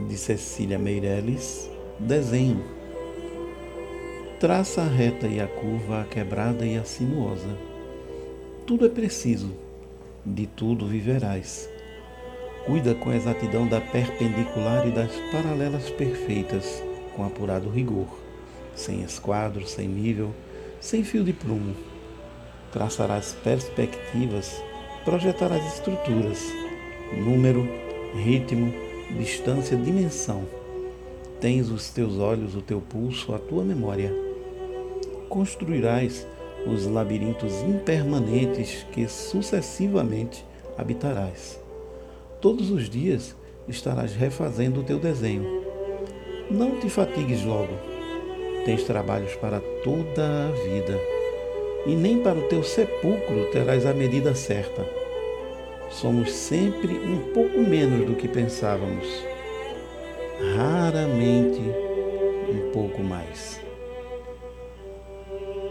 de Cecília Meirelles, desenho. Traça a reta e a curva, a quebrada e a sinuosa. Tudo é preciso, de tudo viverás. Cuida com exatidão da perpendicular e das paralelas perfeitas, com apurado rigor, sem esquadro, sem nível, sem fio de prumo. Traçarás perspectivas, projetarás estruturas, número, ritmo, distância, dimensão. Tens os teus olhos, o teu pulso, a tua memória. Construirás os labirintos impermanentes que sucessivamente habitarás. Todos os dias estarás refazendo o teu desenho. Não te fatigues logo. Tens trabalhos para toda a vida. E nem para o teu sepulcro terás a medida certa somos sempre um pouco menos do que pensávamos, raramente um pouco mais.